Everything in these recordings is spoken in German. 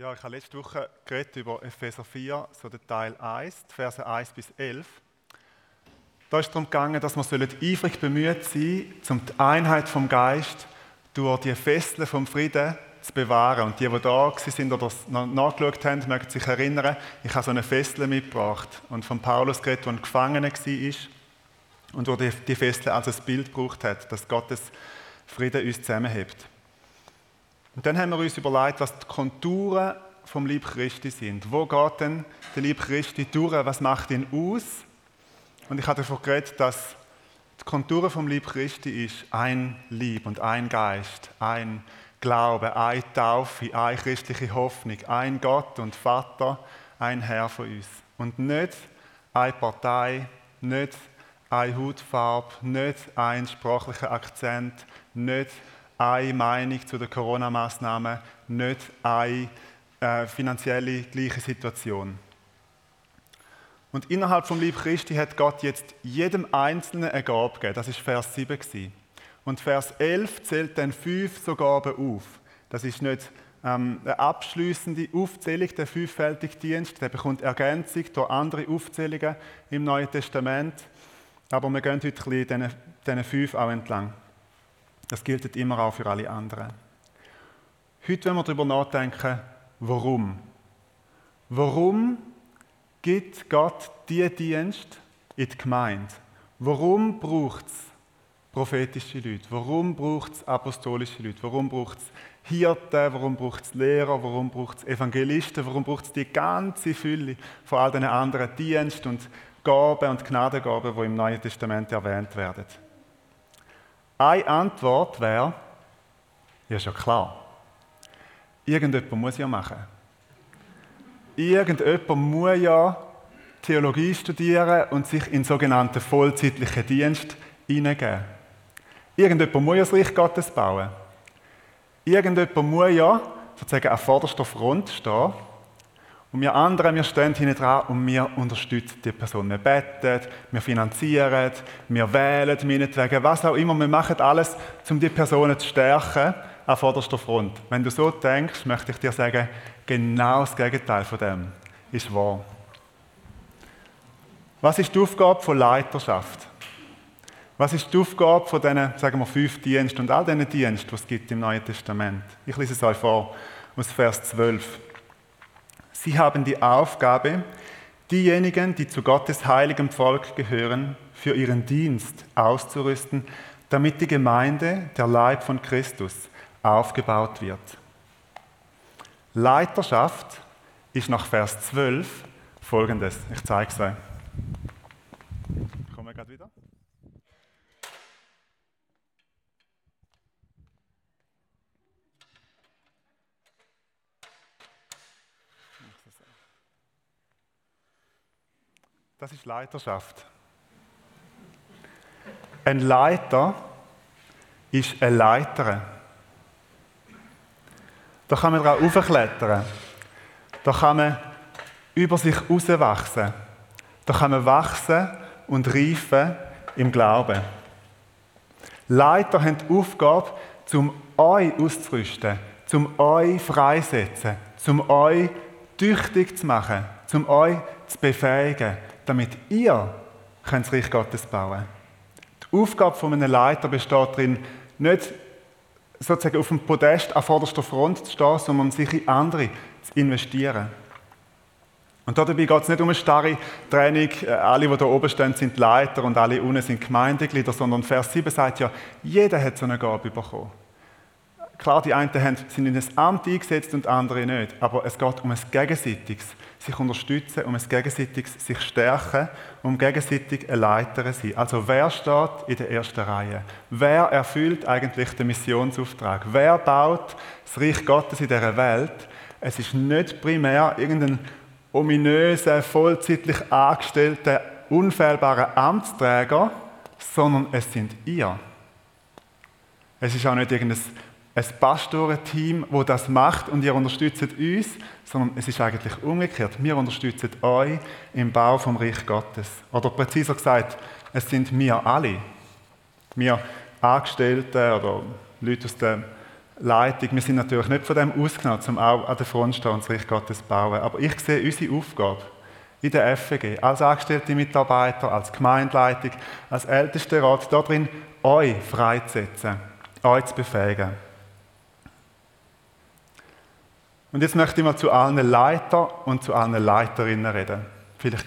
Ja, ich habe letzte Woche geredet über Epheser 4, so der Teil 1, die Verse 1 bis 11. Da ist es darum gegangen, dass wir eifrig bemüht sein sollen, um die Einheit vom Geist durch die Fesseln vom Frieden zu bewahren. Und die, die da sind oder nachgeschaut haben, mögen sich erinnern, ich habe so eine Fessel mitgebracht und von Paulus geredet, der ein Gefangener war und wo die, die Fessel als ein Bild gebraucht hat, dass Gottes Frieden uns zusammenhält. Und dann haben wir uns überlegt, was die Konturen vom Lieb Christi sind. Wo geht denn der Lieb Christi durch? Was macht ihn aus? Und ich hatte davon geredet, dass die Konturen vom Lieb Christi ist ein Lieb und ein Geist, ein Glaube, eine Taufe, eine christliche Hoffnung, ein Gott und Vater, ein Herr von uns. Und nicht eine Partei, nicht eine Hautfarbe, nicht ein sprachlicher Akzent, nicht eine Meinung zu den Corona-Maßnahmen, nicht eine äh, finanzielle gleiche Situation. Und innerhalb vom Lieb Christi hat Gott jetzt jedem Einzelnen eine Gabe gegeben. Das ist Vers 7 gewesen. Und Vers 11 zählt dann fünf so Gaben auf. Das ist nicht ähm, eine abschließende Aufzählung, der fünffältige Dienst. Der bekommt Ergänzung durch andere Aufzählungen im Neuen Testament. Aber wir gehen heute ein bisschen diesen fünf auch entlang. Das gilt immer auch für alle anderen. Heute wenn wir darüber nachdenken, warum. Warum gibt Gott diesen Dienst in die Gemeinde? Warum braucht es prophetische Leute? Warum braucht es apostolische Leute? Warum braucht es Hirten? Warum braucht es Lehrer? Warum braucht es Evangelisten? Warum braucht es die ganze Fülle von all den anderen Diensten und Gaben und Gnadengaben, die im Neuen Testament erwähnt werden? Eine Antwort wäre, ja, ist ja klar. Irgendjemand muss ja machen. Irgendjemand muss ja Theologie studieren und sich in sogenannten vollzeitlichen Dienst hineingeben. Irgendjemand muss ja das Reich Gottes bauen. Irgendjemand muss ja sozusagen an vorderster Front stehen und wir anderen, wir stehen hinten dran und wir unterstützen die Person. Wir beten, wir finanzieren, wir wählen meinetwegen, was auch immer. Wir machen alles, um die Personen zu stärken an vorderster Front. Wenn du so denkst, möchte ich dir sagen, genau das Gegenteil von dem ist wahr. Was ist die Aufgabe von Leiterschaft? Was ist die Aufgabe von diesen, sagen wir, fünf Diensten und all diesen Diensten, die es gibt im Neuen Testament? Ich lese es euch vor, aus Vers 12. Sie haben die Aufgabe, diejenigen, die zu Gottes heiligem Volk gehören, für ihren Dienst auszurüsten, damit die Gemeinde, der Leib von Christus, aufgebaut wird. Leiterschaft ist nach Vers 12 folgendes. Ich zeige es euch. Kommen wir gerade wieder? Das ist Leiterschaft. Ein Leiter ist eine Leiterin. Da kann man drauf aufklettern. Da kann man über sich herauswachsen. Da kann man wachsen und reifen im Glauben. Leiter haben die Aufgabe, um euch auszurüsten, um euch freisetzen, um euch tüchtig zu machen, um euch zu befähigen, damit ihr das Reich Gottes bauen. Die Aufgabe von einem Leiter besteht darin, nicht sozusagen auf dem Podest an vorderster Front zu stehen, sondern sich in andere zu investieren. Und dabei geht es nicht um eine starre Training, äh, alle, die da oben stehen, sind Leiter und alle unten sind Gemeindeglieder, sondern Vers 7 sagt ja, jeder hat so eine Gabe bekommen. Klar, die einen sind in ein Amt eingesetzt und andere nicht, aber es geht um ein gegenseitiges sich unterstützen, um ein gegenseitiges sich stärken, um gegenseitig ein Leiter sein. Also wer steht in der ersten Reihe? Wer erfüllt eigentlich den Missionsauftrag? Wer baut das Reich Gottes in dieser Welt? Es ist nicht primär irgendein ominöser, vollzeitlich angestellter, unfehlbarer Amtsträger, sondern es sind ihr. Es ist auch nicht irgendein ein Pastorenteam, wo das macht und ihr unterstützt uns, sondern es ist eigentlich umgekehrt. Wir unterstützen euch im Bau vom Reich Gottes. Oder präziser gesagt, es sind wir alle. Wir Angestellte oder Leute aus der Leitung, wir sind natürlich nicht von dem ausgenommen, um auch an der Front stehen und das Reich Gottes zu bauen. Aber ich sehe unsere Aufgabe in der FEG, als angestellte Mitarbeiter, als Gemeindeleitung, als Ältestenrat, darin euch freizusetzen, euch zu befähigen. Und jetzt möchte ich mal zu allen Leitern und zu allen Leiterinnen reden. Vielleicht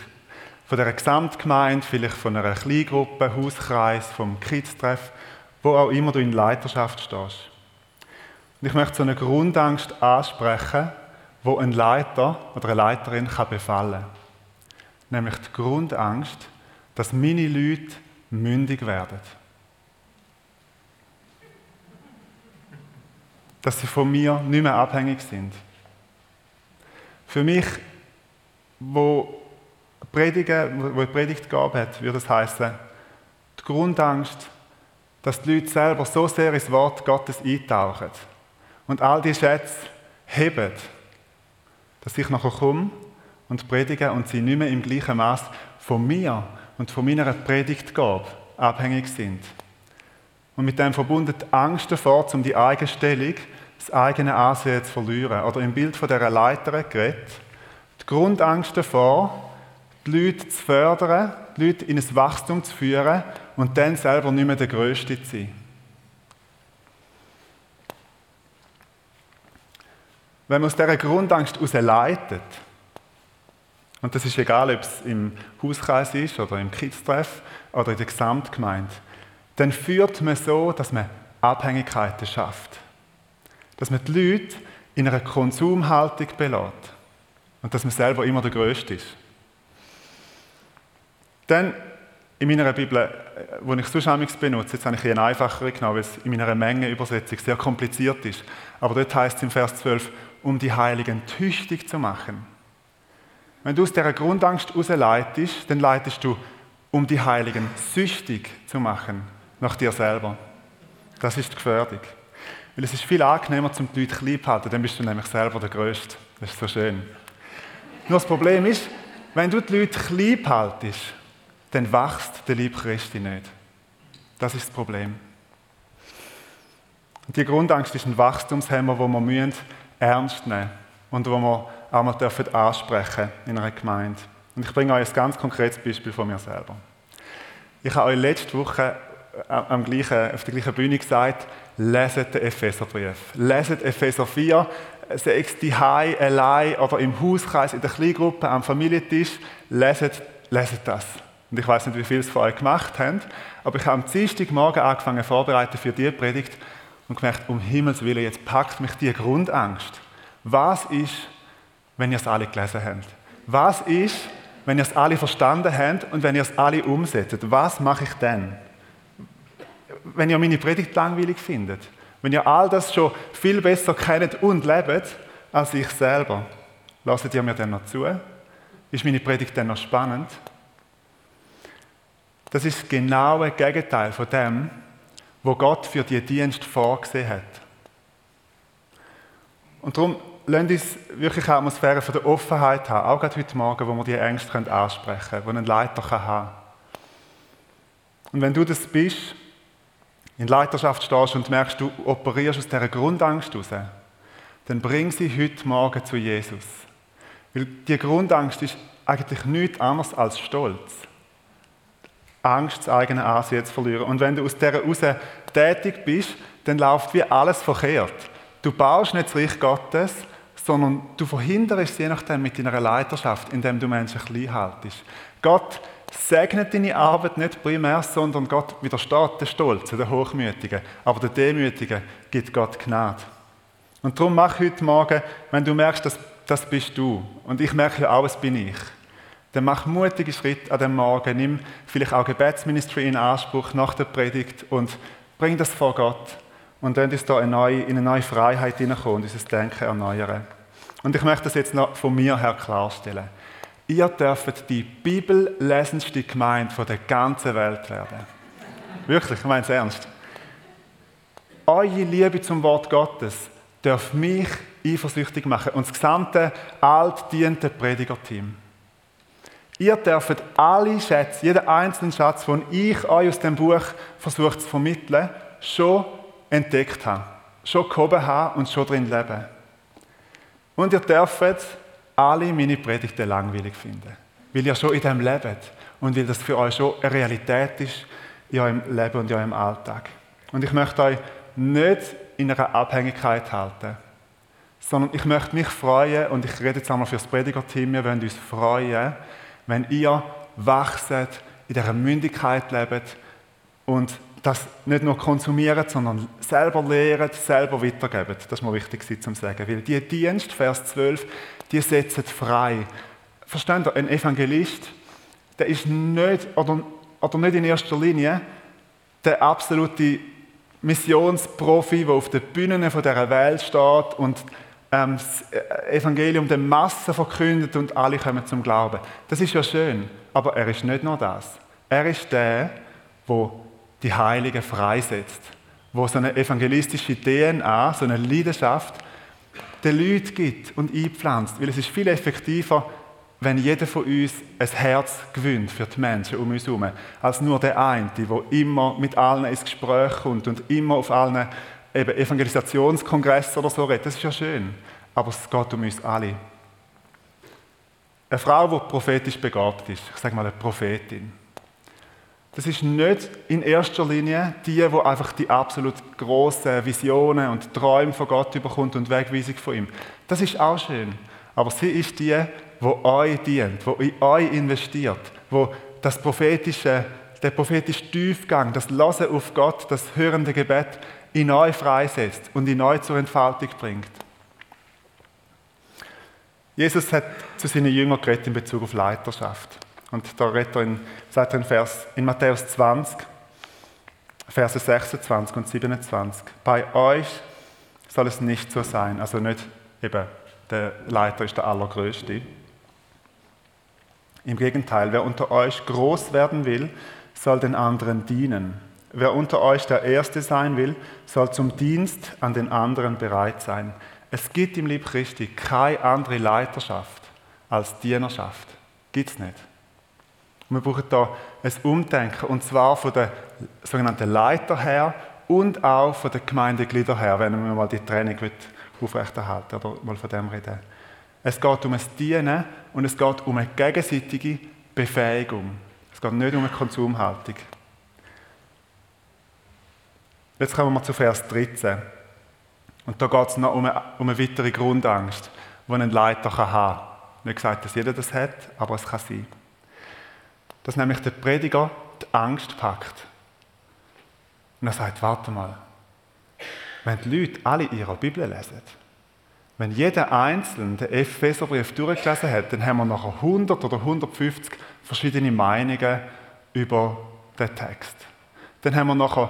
von der Gesamtgemeinde, vielleicht von einer Kleingruppe, Hauskreis, vom Kids-Treff, wo auch immer du in Leiterschaft stehst. Und ich möchte so eine Grundangst ansprechen, wo ein Leiter oder eine Leiterin kann befallen kann. Nämlich die Grundangst, dass meine Leute mündig werden. Dass sie von mir nicht mehr abhängig sind. Für mich, wo Predigen, wo die Predigt gab hat, würde es heißen, die Grundangst, dass die Leute selber so sehr ins Wort Gottes eintauchen und all die Schätze heben, dass ich nachher komme und predige und sie nicht mehr im gleichen Maß von mir und von meiner Predigtgabe abhängig sind. Und mit dem verbunden die Angst davor, um die eigene Stellung, das eigene Ansehen zu verlieren. Oder im Bild von dieser Leiterin geredet, die Grundangst davor, die Leute zu fördern, die Leute in ein Wachstum zu führen und dann selber nicht mehr der Größte zu sein. Wenn man aus dieser Grundangst heraus leitet, und das ist egal, ob es im Hauskreis ist oder im Kids-Treff oder in der Gesamtgemeinde, dann führt man so, dass man Abhängigkeiten schafft. Dass man die Leute in einer Konsumhaltung belässt. Und dass man selber immer der Größte ist. Dann in meiner Bibel, die ich sonst benutze, jetzt habe ich eine einfachere genommen, weil es in meiner Mengenübersetzung sehr kompliziert ist. Aber dort heißt es im Vers 12, um die Heiligen tüchtig zu machen. Wenn du aus dieser Grundangst herausleitest, dann leitest du, um die Heiligen süchtig zu machen nach dir selber. Das ist Gefährdung. Weil es ist viel angenehmer, um die Leute klein zu halten, dann bist du nämlich selber der Größte. Das ist so schön. Nur das Problem ist, wenn du die Leute klein haltest, dann wächst der Lieb Christi nicht. Das ist das Problem. Und die Grundangst ist ein Wachstumshemmer, wo wir ernst nehmen und wo wir auch mal dürfen ansprechen in einer Gemeinde. Und ich bringe euch ein ganz konkretes Beispiel von mir selber. Ich habe euch letzte Woche äh, am gleichen, auf der gleichen Bühne gesagt, leset den Epheserbrief. Leset Epheser 4, sei es die allein oder im Hauskreis, in der Kleingruppe, am Familientisch, leset, leset das. Und ich weiß nicht, wie viele es euch gemacht haben, aber ich habe am Dienstagmorgen angefangen vorbereiten für diese Predigt und gemerkt, um Himmels Willen, jetzt packt mich die Grundangst. Was ist, wenn ihr es alle gelesen habt? Was ist, wenn ihr es alle verstanden habt und wenn ihr es alle umsetzt? Was mache ich dann? Wenn ihr meine Predigt langweilig findet, wenn ihr all das schon viel besser kennt und lebt als ich selber, lasst ihr mir dann noch zu? Ist meine Predigt dann noch spannend? Das ist genau das Gegenteil von dem, wo Gott für die Dienst vorgesehen hat. Und darum lasst uns wirklich eine Atmosphäre von der Offenheit haben, auch gerade heute Morgen, wo wir die Ängste ansprechen können, wo ein Leiter haben kann. Und wenn du das bist, in Leiterschaft stehst und merkst, du operierst aus dieser Grundangst raus, dann bring sie heute Morgen zu Jesus. Weil die Grundangst ist eigentlich nichts anderes als Stolz. Angst, das eigene Ansehen zu verlieren. Und wenn du aus dieser heraus tätig bist, dann läuft wie alles verkehrt. Du baust nicht das Reich Gottes, sondern du verhinderst es je nachdem mit deiner Leiterschaft, indem du Menschen klein haltest. Gott segnet deine Arbeit nicht primär, sondern Gott widersteht den Stolzen, den Hochmütigen. Aber der Demütigen gibt Gott Gnade. Und darum mach heute Morgen, wenn du merkst, dass das bist du, und ich merke ja auch, es bin ich, dann mach mutige Schritte an dem Morgen, nimm vielleicht auch Gebetsministry in Anspruch nach der Predigt und bring das vor Gott und dann uns da in eine neue Freiheit hineinkommen und unser Denken erneuern. Und ich möchte das jetzt noch von mir her klarstellen. Ihr dürft die bibellesendste Gemeinde von der ganzen Welt werden. Wirklich, ich meine es ernst. Eure Liebe zum Wort Gottes darf mich eifersüchtig machen und das gesamte altdiente Predigerteam. Ihr dürft alle Schätze, jeden einzelnen Schatz, den ich euch aus dem Buch versucht zu vermitteln, schon entdeckt haben. schon gehoben habe und schon drin lebe. Und ihr dürft alle meine Predigten langweilig finden, weil ihr schon in dem lebt und weil das für euch schon eine Realität ist in eurem Leben und in eurem Alltag. Und ich möchte euch nicht in einer Abhängigkeit halten, sondern ich möchte mich freuen und ich rede jetzt einmal für das Predigerteam, wir wollen uns freuen, wenn ihr wachset, in dieser Mündigkeit lebt und das nicht nur konsumieren, sondern selber lehren, selber weitergeben. Das mir wichtig zu sagen. Weil die Dienst, Vers 12, die setzen frei. Versteht ihr? Ein Evangelist, der ist nicht, oder, oder nicht in erster Linie der absolute Missionsprofi, der auf den Bühnen dieser Welt steht und ähm, das Evangelium der Masse verkündet und alle kommen zum Glauben. Das ist ja schön, aber er ist nicht nur das. Er ist der, der die Heiligen freisetzt, wo so eine evangelistische DNA, so eine Leidenschaft den Leuten gibt und einpflanzt. Weil es ist viel effektiver, wenn jeder von uns ein Herz gewinnt für die Menschen um uns herum, als nur der eine, der immer mit allen ins Gespräch kommt und immer auf allen eben Evangelisationskongressen oder so redet. Das ist ja schön, aber es geht um uns alle. Eine Frau, die prophetisch begabt ist, ich sage mal eine Prophetin, das ist nicht in erster Linie die, die einfach die absolut grossen Visionen und Träume von Gott überkommt und Wegweisung von ihm. Das ist auch schön. Aber sie ist die, die euch dient, die in euch investiert, die das prophetische, der prophetische Tiefgang, das Lassen auf Gott, das hörende Gebet in euch freisetzt und in euch zur Entfaltung bringt. Jesus hat zu seinen Jüngern geredet in Bezug auf Leiterschaft. Und da redet er in, sagt er in, Vers, in Matthäus 20, Verse 26 und 27. Bei euch soll es nicht so sein. Also nicht eben, der Leiter ist der Allergrößte. Im Gegenteil, wer unter euch groß werden will, soll den anderen dienen. Wer unter euch der Erste sein will, soll zum Dienst an den anderen bereit sein. Es gibt im Lieb Christi keine andere Leiterschaft als Dienerschaft. Gibt es nicht. Wir brauchen da ein Umdenken, und zwar von den sogenannten Leiter her und auch von den Gemeindegliedern her, wenn wir mal die Training aufrechterhalten oder mal von dem reden. Es geht um ein Dienen und es geht um eine gegenseitige Befähigung. Es geht nicht um eine Konsumhaltung. Jetzt kommen wir zu Vers 13. Und da geht es noch um eine, um eine weitere Grundangst, die ein Leiter haben kann. Nicht gesagt, dass jeder das hat, aber es kann sein dass nämlich der Prediger die Angst packt. Und er sagt, warte mal, wenn die Leute alle ihre Bibel lesen, wenn jeder Einzelne den Epheserbrief durchgelesen hat, dann haben wir nachher 100 oder 150 verschiedene Meinungen über den Text. Dann haben wir nachher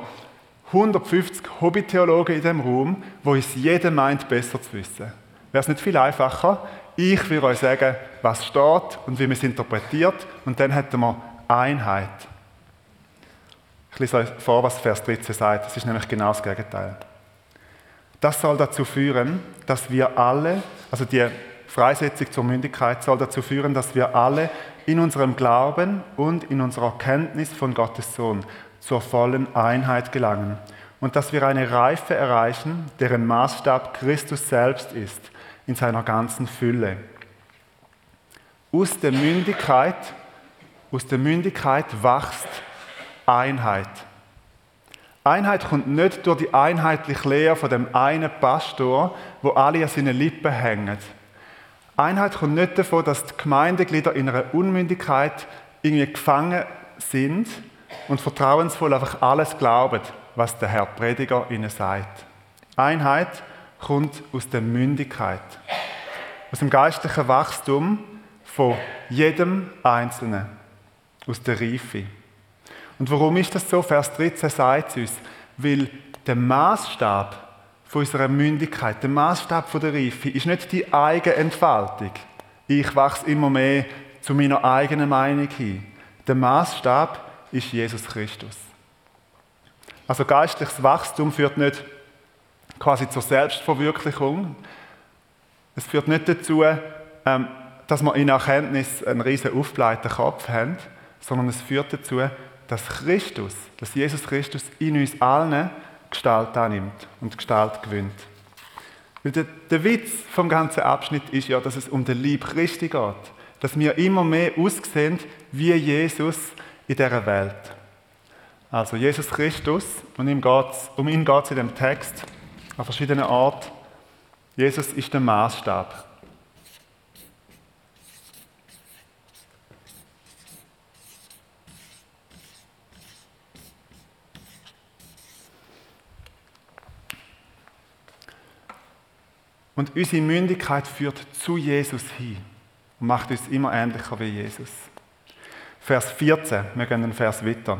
150 Hobbytheologen in dem Raum, wo es jeder meint, besser zu wissen. Wäre es nicht viel einfacher, ich will euch sagen, was steht und wie man es interpretiert. Und dann hätten wir Einheit. Ich lese euch vor, was Vers 13 sagt. Das ist nämlich genau das Gegenteil. Das soll dazu führen, dass wir alle, also die Freisetzung zur Mündigkeit soll dazu führen, dass wir alle in unserem Glauben und in unserer Kenntnis von Gottes Sohn zur vollen Einheit gelangen und dass wir eine Reife erreichen, deren Maßstab Christus selbst ist, in seiner ganzen Fülle. Aus der Mündigkeit, aus der Mündigkeit wächst Einheit. Einheit kommt nicht durch die einheitliche Lehre von dem einen Pastor, wo alle an seinen Lippen hängen. Einheit kommt nicht davon, dass die Gemeindeglieder in einer Unmündigkeit irgendwie gefangen sind und vertrauensvoll einfach alles glauben, was der Herr Prediger ihnen sagt. Einheit kommt aus der Mündigkeit, aus dem geistlichen Wachstum von jedem Einzelnen, aus der Reife. Und warum ist das so? Vers 13 sagt es uns, weil der Maßstab von unserer Mündigkeit, der Maßstab von der Reife, ist nicht die eigene Entfaltung. Ich wachse immer mehr zu meiner eigenen Meinung hin. Der Maßstab ist Jesus Christus. Also geistliches Wachstum führt nicht quasi zur Selbstverwirklichung. Es führt nicht dazu, ähm, dass wir in Erkenntnis einen riesen aufgeblähten Kopf haben, sondern es führt dazu, dass Christus, dass Jesus Christus in uns allen Gestalt annimmt und Gestalt gewinnt. Weil der, der Witz vom ganzen Abschnitt ist ja, dass es um den Lieb Christi geht. Dass wir immer mehr aussehen wie Jesus in dieser Welt. Also Jesus Christus, und um ihn geht es in dem Text an verschiedenen Orten. Jesus ist der Maßstab. Und unsere Mündigkeit führt zu Jesus hin und macht uns immer ähnlicher wie Jesus. Vers 14, wir gehen den Vers weiter.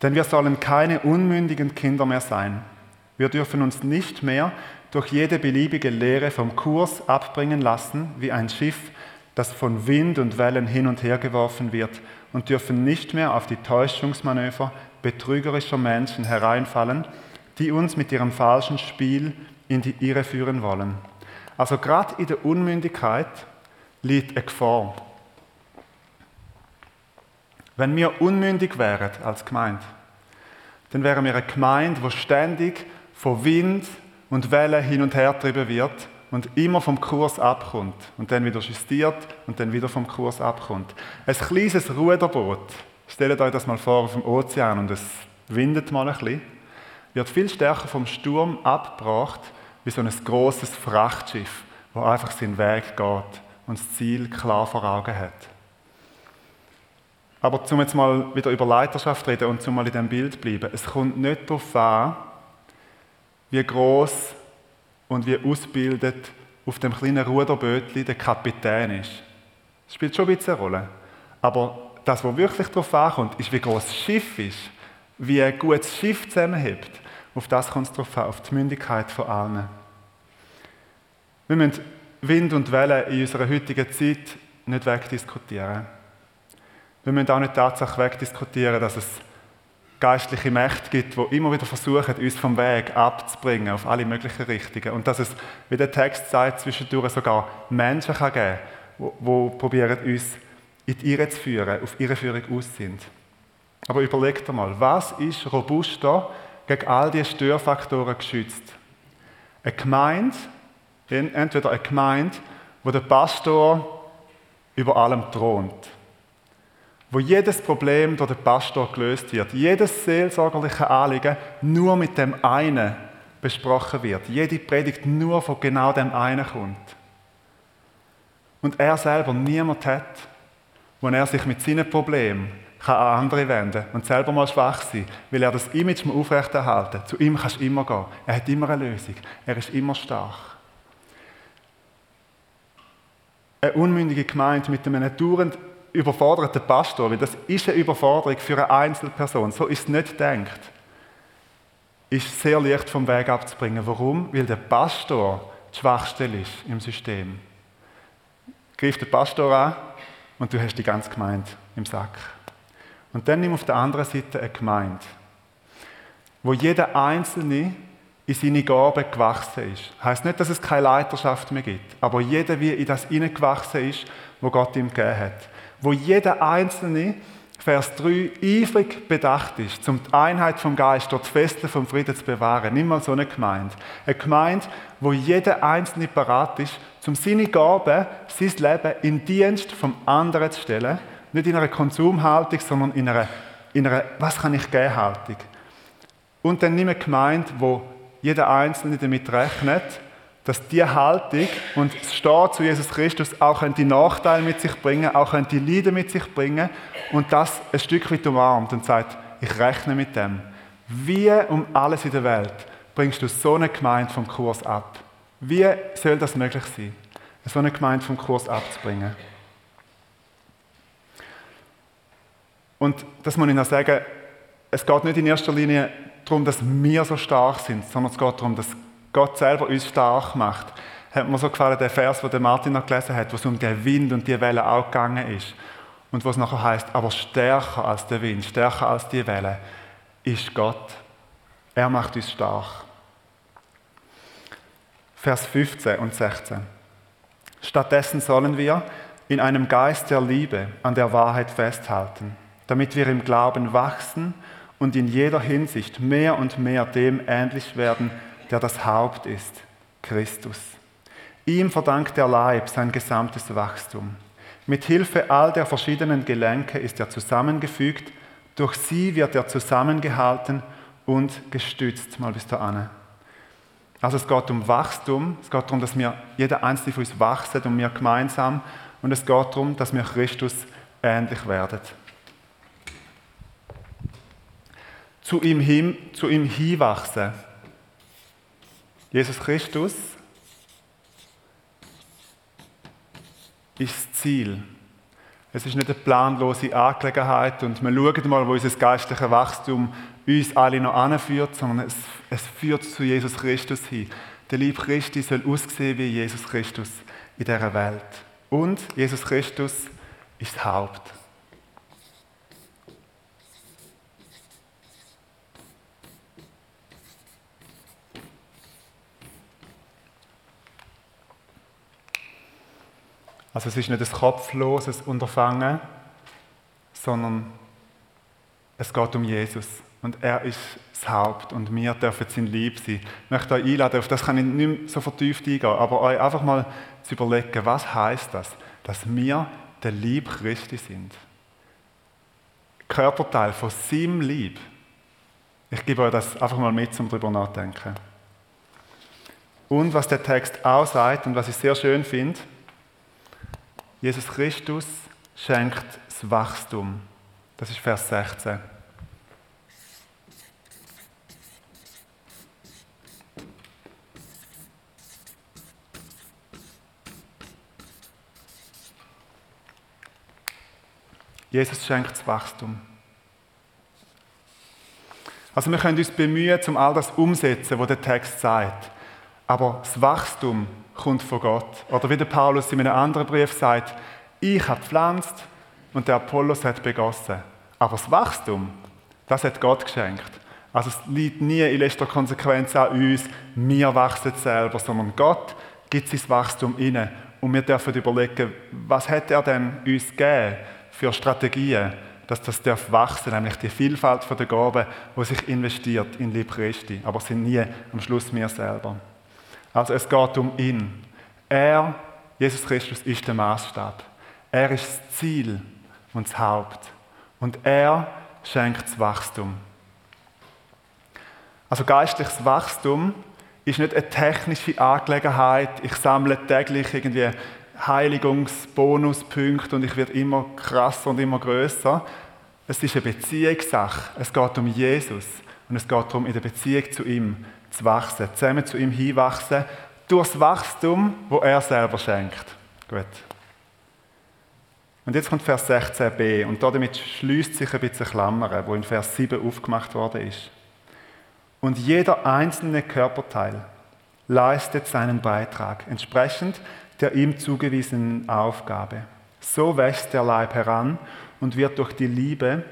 Denn wir sollen keine unmündigen Kinder mehr sein. Wir dürfen uns nicht mehr durch jede beliebige Lehre vom Kurs abbringen lassen, wie ein Schiff, das von Wind und Wellen hin und her geworfen wird, und dürfen nicht mehr auf die Täuschungsmanöver betrügerischer Menschen hereinfallen, die uns mit ihrem falschen Spiel in die Irre führen wollen. Also gerade in der Unmündigkeit liegt eine Gefahr. Wenn wir unmündig wären als Gemeinde, dann wären wir eine Gemeinde, die ständig von Wind und Wellen hin und her getrieben wird und immer vom Kurs abkommt und dann wieder justiert und dann wieder vom Kurs abkommt. Ein kleines Ruderboot, stellt euch das mal vor auf dem Ozean und es windet mal ein bisschen, wird viel stärker vom Sturm abgebracht wie so ein großes Frachtschiff, wo einfach seinen Weg geht und das Ziel klar vor Augen hat. Aber zum jetzt mal wieder über Leiterschaft reden und zum mal in dem Bild bleiben, es kommt nicht darauf an, wie groß und wie ausgebildet auf dem kleinen Ruderbötli der Kapitän ist. Das spielt schon ein bisschen eine Rolle. Aber das, was wirklich darauf ankommt, ist, wie groß das Schiff ist, wie ein gutes Schiff zusammenhebt. Auf das kommt es darauf an, auf die Mündigkeit von allen. Wir müssen Wind und Wellen in unserer heutigen Zeit nicht wegdiskutieren. Wir müssen auch nicht die Tatsache wegdiskutieren, dass es geistliche Mächte gibt, die immer wieder versuchen, uns vom Weg abzubringen auf alle möglichen Richtungen. Und dass es, wie der Text sagt, zwischendurch sogar Menschen kann geben kann, die, probieren, uns in die Irre zu führen, auf ihre Führung aus sind. Aber überlegt mal, was ist robuster gegen all diese Störfaktoren geschützt? Eine Gemeinde, entweder eine Gemeinde, wo der Pastor über allem thront wo jedes Problem durch den Pastor gelöst wird, jedes seelsorgerliche Anliegen nur mit dem einen besprochen wird, jede Predigt nur von genau dem einen kommt. Und er selber niemand hat, wo er sich mit seinen Problemen kann an andere wenden und selber mal schwach sein, weil er das Image aufrechterhalten Zu ihm kannst du immer gehen. Er hat immer eine Lösung. Er ist immer stark. Eine unmündige Gemeinde mit einem dauernd überforderten Pastor, weil das ist eine Überforderung für eine Einzelperson, so ist es nicht gedacht, ist sehr leicht vom Weg abzubringen. Warum? Weil der Pastor die Schwachstelle ist im System. Griff den Pastor an und du hast die ganze Gemeinde im Sack. Und dann nimm auf der anderen Seite eine Gemeinde, wo jeder Einzelne in seine Gaben gewachsen ist. Heißt nicht, dass es keine Leiterschaft mehr gibt, aber jeder wie in das hineingewachsen ist, wo Gott ihm gegeben hat wo jeder Einzelne, Vers 3, eifrig bedacht ist, um die Einheit vom Geist dort Festle vom Frieden zu bewahren. Nimm mal so eine Gemeinde. Eine Gemeinde, wo jeder Einzelne parat ist, um seine Gaben, sein Leben in Dienst vom anderen zu stellen. Nicht in einer Konsumhaltung, sondern in einer, in einer Was kann ich geben Haltung. Und dann nimm eine Gemeinde, wo jeder Einzelne damit rechnet, dass die Haltung und das Stehen zu Jesus Christus auch die Nachteile mit sich bringen, auch die Leiden mit sich bringen und das ein Stück weit umarmt und sagt, ich rechne mit dem. Wie um alles in der Welt bringst du so eine Gemeinde vom Kurs ab? Wie soll das möglich sein, so eine Gemeinde vom Kurs abzubringen? Und das muss ich noch sagen, es geht nicht in erster Linie darum, dass wir so stark sind, sondern es geht darum, dass Gott selber uns stark macht. Hat mir so gefallen, der Vers, den Martin noch gelesen hat, wo es um den Wind und die Welle auch gegangen ist. Und wo es nachher heißt, aber stärker als der Wind, stärker als die Welle, ist Gott. Er macht uns stark. Vers 15 und 16. Stattdessen sollen wir in einem Geist der Liebe an der Wahrheit festhalten, damit wir im Glauben wachsen und in jeder Hinsicht mehr und mehr dem ähnlich werden, der das Haupt ist, Christus. Ihm verdankt der Leib sein gesamtes Wachstum. Mit Hilfe all der verschiedenen Gelenke ist er zusammengefügt, durch sie wird er zusammengehalten und gestützt. Mal bis da an. Also es geht um Wachstum, es geht darum, dass wir, jeder einzelne von uns wachsen und wir gemeinsam. Und es geht darum, dass wir Christus ähnlich werden. Zu ihm, hin, zu ihm hinwachsen. Jesus Christus ist das Ziel. Es ist nicht eine planlose Angelegenheit und wir schauen mal, wo unser geistliches Wachstum uns alle noch anführt, sondern es, es führt zu Jesus Christus hin. Der Lieb Christi soll aussehen wie Jesus Christus in dieser Welt. Und Jesus Christus ist das Haupt. Also es ist nicht ein kopfloses Unterfangen, sondern es geht um Jesus. Und er ist das Haupt und wir dürfen sein Lieb sein. Ich möchte euch einladen, auf das kann ich nicht mehr so vertieft eingehen, aber euch einfach mal zu überlegen, was heißt das, dass wir der Lieb Christi sind. Körperteil von seinem Lieb. Ich gebe euch das einfach mal mit, um darüber nachzudenken. Und was der Text auch sagt und was ich sehr schön finde, Jesus Christus schenkt das Wachstum. Das ist Vers 16. Jesus schenkt das Wachstum. Also wir können uns bemühen, um all das umzusetzen, was der Text sagt. Aber das Wachstum kommt von Gott. Oder wie der Paulus in einem anderen Brief sagt, ich habe gepflanzt und der Apollos hat begossen. Aber das Wachstum, das hat Gott geschenkt. Also es liegt nie in letzter Konsequenz an uns, wir wachsen selber, sondern Gott gibt sein Wachstum inne und wir dürfen überlegen, was hat er denn uns gegeben für Strategien, dass das darf wachsen, nämlich die Vielfalt der Gaben, die sich investiert in Lieb Christi, aber sind nie am Schluss wir selber. Also es geht um ihn. Er, Jesus Christus, ist der Maßstab. Er ist das Ziel und das Haupt. Und er schenkt das Wachstum. Also geistliches Wachstum ist nicht eine technische Angelegenheit. Ich sammle täglich irgendwie Heiligungsbonuspunkte und ich werde immer krasser und immer größer. Es ist eine Beziehungssache. Es geht um Jesus und es geht darum, in der Beziehung zu ihm zu wachsen, zusammen zu ihm hinwachsen, durch das Wachstum, wo er selber schenkt. Gut. Und jetzt kommt Vers 16b und damit schließt sich ein bisschen Klammer, wo in Vers 7 aufgemacht worden ist. Und jeder einzelne Körperteil leistet seinen Beitrag, entsprechend der ihm zugewiesenen Aufgabe. So wächst der Leib heran und wird durch die Liebe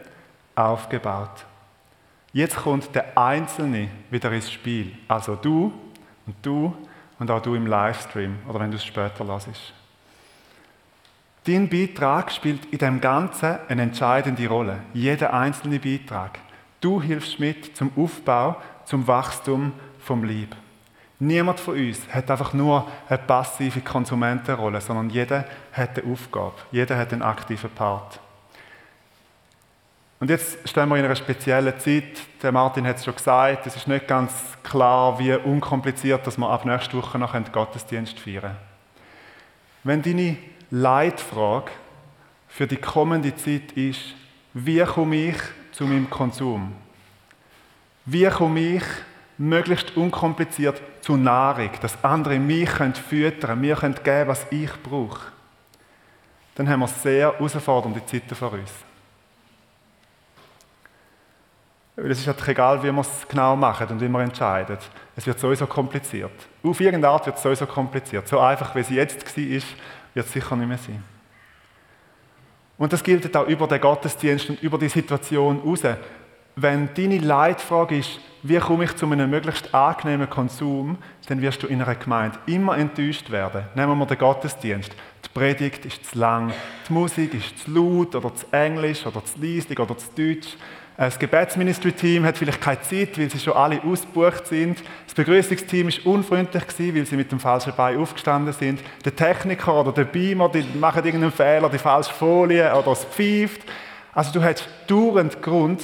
aufgebaut. Jetzt kommt der Einzelne wieder ins Spiel. Also du und du und auch du im Livestream oder wenn du es später lasst. Dein Beitrag spielt in dem Ganzen eine entscheidende Rolle. Jeder einzelne Beitrag. Du hilfst mit zum Aufbau, zum Wachstum vom Lieb. Niemand von uns hat einfach nur eine passive Konsumentenrolle, sondern jeder hat eine Aufgabe. Jeder hat einen aktiven Part. Und jetzt stehen wir in einer speziellen Zeit. Der Martin hat es schon gesagt, es ist nicht ganz klar, wie unkompliziert, dass wir ab nächster Woche noch einen Gottesdienst feiern Wenn deine Leitfrage für die kommende Zeit ist, wie komme ich zu meinem Konsum? Wie komme ich möglichst unkompliziert zu Nahrung, dass andere mich füttern können, mir geben können was ich brauche? Dann haben wir sehr herausfordernde Zeiten vor uns. Weil es ist halt egal, wie wir es genau machen und wie wir entscheiden. Es wird sowieso kompliziert. Auf irgendeine Art wird es sowieso kompliziert. So einfach, wie es jetzt war, wird es sicher nicht mehr sein. Und das gilt auch über den Gottesdienst und über die Situation raus. Wenn deine Leitfrage ist, wie komme ich zu einem möglichst angenehmen Konsum, dann wirst du in einer Gemeinde immer enttäuscht werden. Nehmen wir den Gottesdienst. Die Predigt ist zu lang, die Musik ist zu laut oder zu englisch oder zu leislich oder zu deutsch. Das Gebetsministry-Team hat vielleicht keine Zeit, weil sie schon alle ausgebucht sind. Das Begrüßungsteam ist unfreundlich weil sie mit dem falschen Bein aufgestanden sind. Der Techniker oder der Beamer, die machen irgendeinen Fehler, die falsche Folie oder es pfeift. Also du hast dauernd Grund,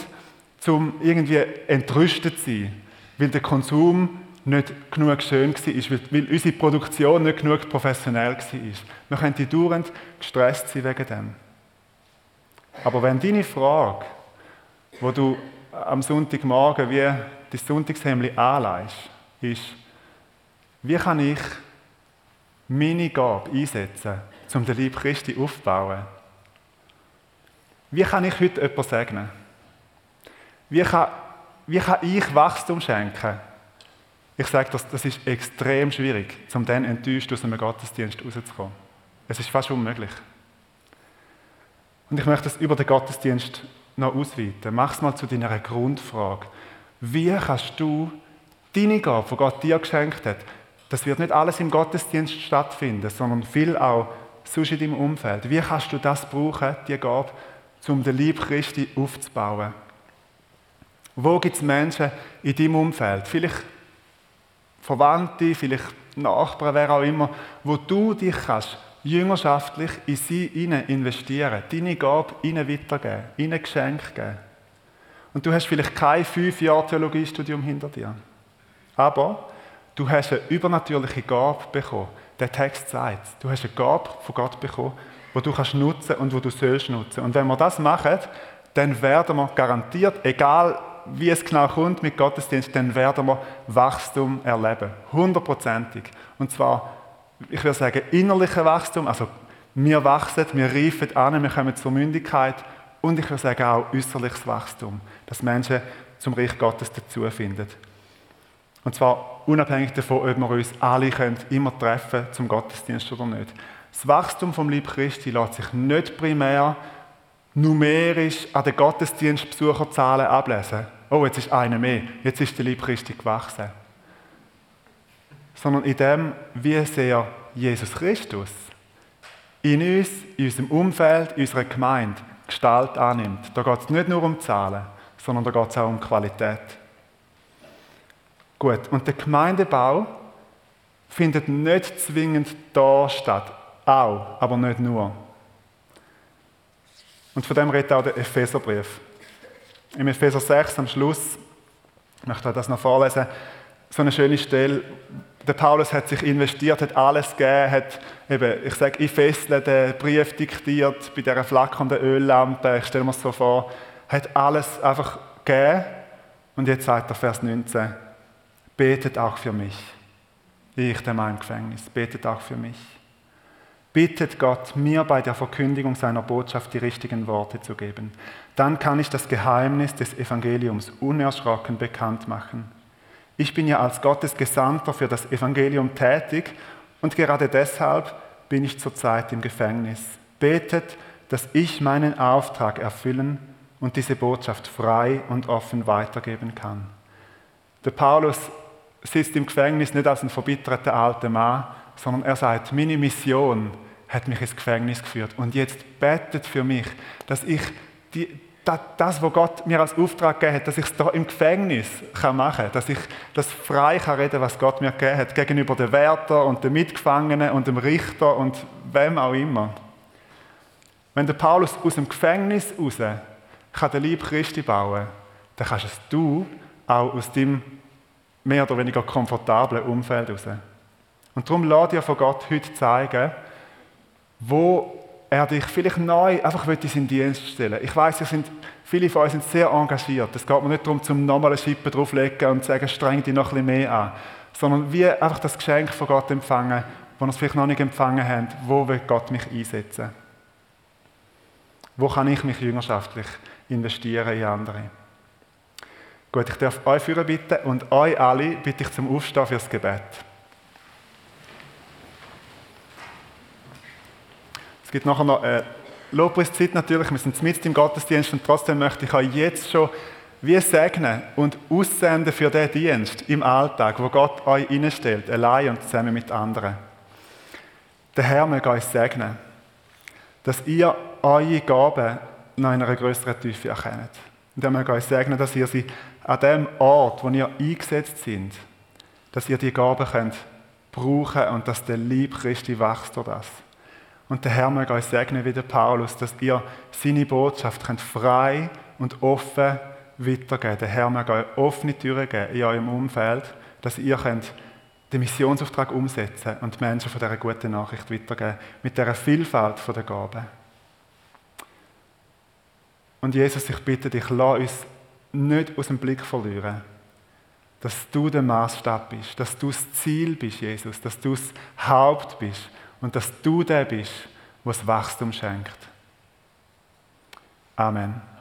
um irgendwie entrüstet zu sein, weil der Konsum nicht genug schön war, weil unsere Produktion nicht genug professionell war. Wir könnten dauernd gestresst sein wegen dem. Aber wenn deine Frage, wo du am Sonntagmorgen wie die Sonntagshemli anleihst, ist, wie kann ich meine Gabe einsetzen, um den Lieb Christi aufzubauen? Wie kann ich heute jemanden segnen? Wie kann, wie kann ich Wachstum schenken? Ich sage, das, das ist extrem schwierig, um dann enttäuscht aus einem Gottesdienst rauszukommen. Es ist fast unmöglich. Und ich möchte das über den Gottesdienst noch ausweiten. Mach es mal zu deiner Grundfrage. Wie kannst du deine Gabe, die Gott dir geschenkt hat, das wird nicht alles im Gottesdienst stattfinden, sondern viel auch sonst in deinem Umfeld. Wie kannst du das brauchen, die Gabe, um den Lieb Christi aufzubauen? Wo gibt es Menschen in deinem Umfeld? Vielleicht Verwandte, vielleicht Nachbarn, wer auch immer, wo du dich kannst jüngerschaftlich in sie investieren, deine Gabe ihnen weitergeben, ihnen Geschenk geben. Und du hast vielleicht kein fünf Jahre Theologiestudium hinter dir. Aber du hast eine übernatürliche Gabe bekommen. Der Text sagt, du hast eine Gabe von Gott bekommen, wo du kannst nutzen und wo du sollst nutzen. Und wenn wir das machen, dann werden wir garantiert, egal wie es genau kommt mit Gottesdienst, dann werden wir Wachstum erleben. Hundertprozentig. Und zwar, ich würde sagen, innerliche Wachstum, also wir wachsen, wir reifen an, wir kommen zur Mündigkeit und ich würde sagen auch äußerliches Wachstum, dass Menschen zum Reich Gottes dazu finden. Und zwar unabhängig davon, ob wir uns alle können, immer treffen zum Gottesdienst oder nicht. Das Wachstum vom Lieb Christi lässt sich nicht primär numerisch an den Gottesdienstbesucherzahlen ablesen. Oh, jetzt ist einer mehr, jetzt ist der Lieb Christi gewachsen. Sondern in dem, wie sehr Jesus Christus in uns, in unserem Umfeld, in unserer Gemeinde Gestalt annimmt. Da geht es nicht nur um Zahlen, sondern da geht es auch um Qualität. Gut, und der Gemeindebau findet nicht zwingend da statt. Auch, aber nicht nur. Und von dem redet auch der Epheserbrief. Im Epheser 6 am Schluss, ich möchte das noch vorlesen, so eine schöne Stelle. Der Paulus hat sich investiert, hat alles gegeben, hat eben, ich sage, in Fesseln den Brief diktiert, bei dieser flackernden Öllampe, ich stelle mir das so vor, hat alles einfach gegeben. Und jetzt sagt er Vers 19, betet auch für mich. Ich, der mein Gefängnis, betet auch für mich bittet Gott, mir bei der Verkündigung seiner Botschaft die richtigen Worte zu geben. Dann kann ich das Geheimnis des Evangeliums unerschrocken bekannt machen. Ich bin ja als Gottes Gesandter für das Evangelium tätig und gerade deshalb bin ich zurzeit im Gefängnis. Betet, dass ich meinen Auftrag erfüllen und diese Botschaft frei und offen weitergeben kann. Der Paulus sitzt im Gefängnis nicht als ein verbitterter alter Mann, sondern er sagt, meine Mission hat mich ins Gefängnis geführt und jetzt betet für mich, dass ich die, das, was Gott mir als Auftrag gegeben hat, dass ich es da im Gefängnis kann machen kann, dass ich das frei kann reden, was Gott mir gegeben hat, gegenüber den Wärter und den Mitgefangenen und dem Richter und wem auch immer. Wenn der Paulus aus dem Gefängnis raus kann den Lieb Christi bauen, dann kannst es du auch aus dem mehr oder weniger komfortablen Umfeld raus. Und darum lade dir von Gott heute zeigen, wo er dich vielleicht neu einfach in seinen Dienst stellen Ich weiß, sind, viele von euch sind sehr engagiert. Es geht mir nicht darum, zum nochmal eine Schippe drauflegen und zu sagen, streng dich noch ein bisschen mehr an. Sondern wie einfach das Geschenk von Gott empfangen, das ihr vielleicht noch nicht empfangen habt. Wo will Gott mich einsetzen? Wo kann ich mich jüngerschaftlich investieren in andere? Gut, ich darf euch führen bitten und euch alle bitte ich zum Aufstehen fürs Gebet. Gibt nachher noch eine Lobpreiszeit natürlich, wir sind mit im Gottesdienst und trotzdem möchte ich euch jetzt schon wie segnen und aussenden für den Dienst im Alltag, wo Gott euch einstellt, allein und zusammen mit anderen. der Herr möge euch segnen, dass ihr eure Gaben noch in einer größeren Tiefe erkennt. Und er möge euch segnen, dass ihr sie an dem Ort, wo ihr eingesetzt sind, dass ihr die Gaben könnt brauchen und dass der Lieb Christi wächst durch das. Und der Herr möge euch segnen wie der Paulus, dass ihr seine Botschaft könnt frei und offen weitergeben. Der Herr möge euch offene Türen geben in eurem Umfeld, dass ihr könnt den Missionsauftrag umsetzen und Menschen von dieser guten Nachricht weitergeben, mit dieser Vielfalt der Gaben. Und Jesus, ich bitte dich, lass uns nicht aus dem Blick verlieren, dass du der Maßstab bist, dass du das Ziel bist, Jesus, dass du das Haupt bist und dass du der bist, was Wachstum schenkt. Amen.